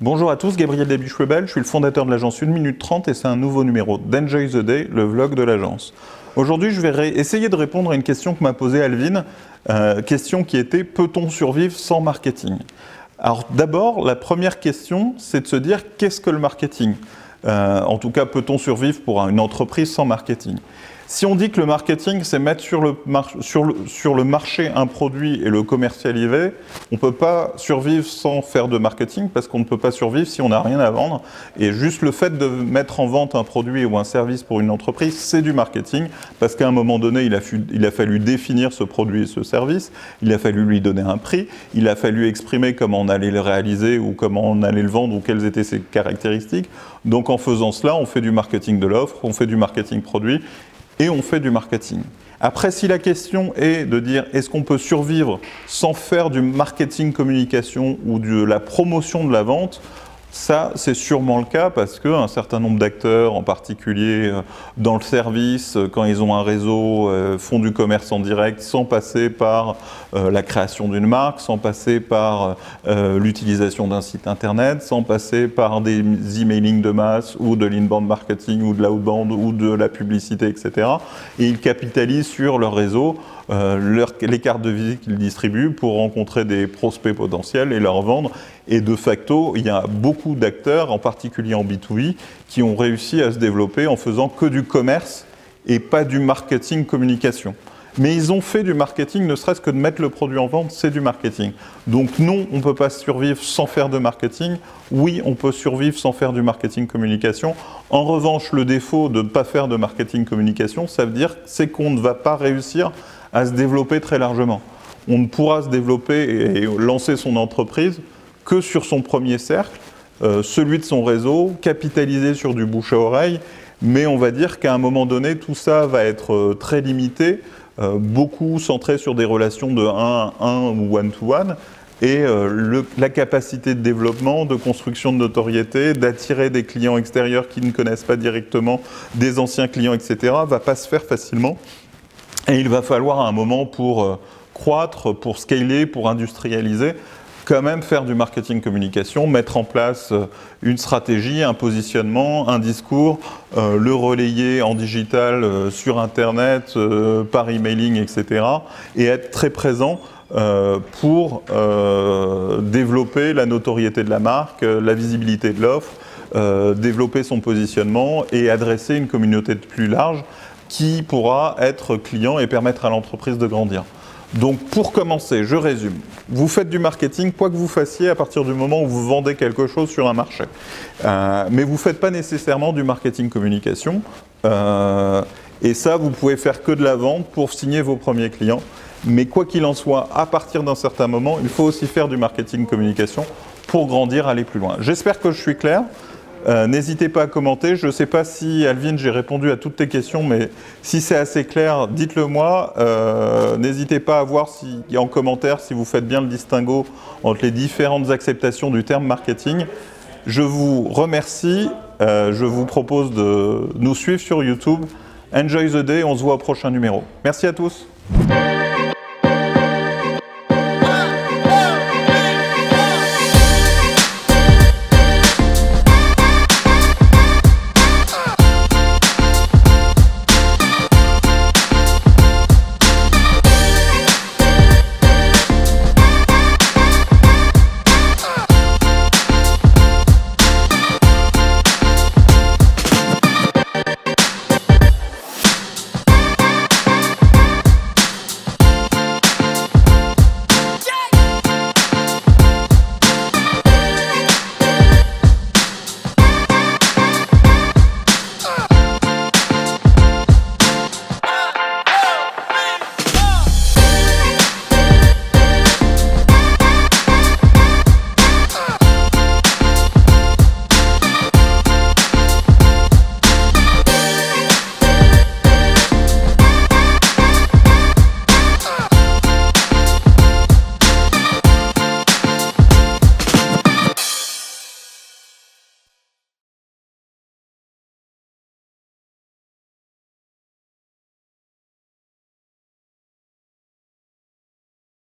Bonjour à tous, Gabriel Debiche-Lebel, je suis le fondateur de l'agence 1 minute 30 et c'est un nouveau numéro d'Enjoy the Day, le vlog de l'agence. Aujourd'hui, je vais essayer de répondre à une question que m'a posée Alvin, euh, question qui était peut-on survivre sans marketing? Alors d'abord, la première question, c'est de se dire qu'est-ce que le marketing? Euh, En tout cas, peut-on survivre pour une entreprise sans marketing? Si on dit que le marketing, c'est mettre sur le, marché un produit et le commercialiser, on ne peut pas survivre sans faire de marketing parce qu'on ne peut pas survivre si on n'a rien à vendre. Et juste le fait de mettre en vente un produit ou un service pour une entreprise, c'est du marketing parce qu'à un moment donné, il a, fallu définir ce produit et ce service, il a fallu lui donner un prix, il a fallu exprimer comment on allait le réaliser ou comment on allait le vendre ou quelles étaient ses caractéristiques. Donc en faisant cela, on fait du marketing de l'offre, on fait du marketing produit et on fait du marketing. Après, si la question est de dire est-ce qu'on peut survivre sans faire du marketing communication ou de la promotion de la vente, ça, c'est sûrement le cas parce qu'un certain nombre d'acteurs, en particulier euh, dans le service, euh, quand ils ont un réseau, euh, font du commerce en direct sans passer par la création d'une marque, sans passer par l'utilisation d'un site internet, sans passer par des emailing de masse ou de l'inbound marketing ou de l'outbound ou de la publicité, etc. Et ils capitalisent sur leur réseau les cartes de visite qu'ils distribuent pour rencontrer des prospects potentiels et leur vendre. Et de facto, il y a beaucoup d'acteurs, en particulier en B2B, qui ont réussi à se développer en faisant que du commerce et pas du marketing communication. Mais ils ont fait du marketing, ne serait-ce que de mettre le produit en vente, c'est du marketing. Donc non, on ne peut pas survivre sans faire de marketing. Oui, on peut survivre sans faire du marketing communication. En revanche, le défaut de ne pas faire de marketing communication, ça veut dire c'est qu'on ne va pas réussir à se développer très largement. On ne pourra se développer et lancer son entreprise que sur son premier cercle, euh, celui de son réseau, capitaliser sur du bouche à oreille, mais on va dire qu'à un moment donné, tout ça va être euh, très limité, euh, beaucoup centré sur des relations de 1 à 1 ou one-to-one, et la capacité de développement, de construction de notoriété, d'attirer des clients extérieurs qui ne connaissent pas directement des anciens clients, etc., va pas se faire facilement. Et il va falloir un moment pour croître, pour scaler, pour industrialiser, quand même faire du marketing communication, mettre en place euh, une stratégie, un positionnement, un discours, euh, le relayer en digital sur Internet, par emailing, etc. Et être très présent pour développer la notoriété de la marque, la visibilité de l'offre, développer son positionnement et adresser une communauté plus large qui pourra être client et permettre à l'entreprise de grandir. Donc pour commencer, je résume. Vous faites du marketing, quoi que vous fassiez, à partir du moment où vous vendez quelque chose sur un marché. Euh, mais vous ne faites pas nécessairement du marketing communication. Euh, et ça, vous pouvez faire que de la vente pour signer vos premiers clients. Mais quoi qu'il en soit, à partir d'un certain moment, il faut aussi faire du marketing communication pour grandir, aller plus loin. J'espère que je suis clair. Euh, n'hésitez pas à commenter. Je ne sais pas si, Alvin, j'ai répondu à toutes tes questions, mais si c'est assez clair, dites-le moi. Euh, n'hésitez pas à voir si, en commentaire si vous faites bien le distinguo entre les différentes acceptations du terme marketing. Je vous remercie. Euh, je vous propose de nous suivre sur YouTube. Enjoy the day. On se voit au prochain numéro. Merci à tous.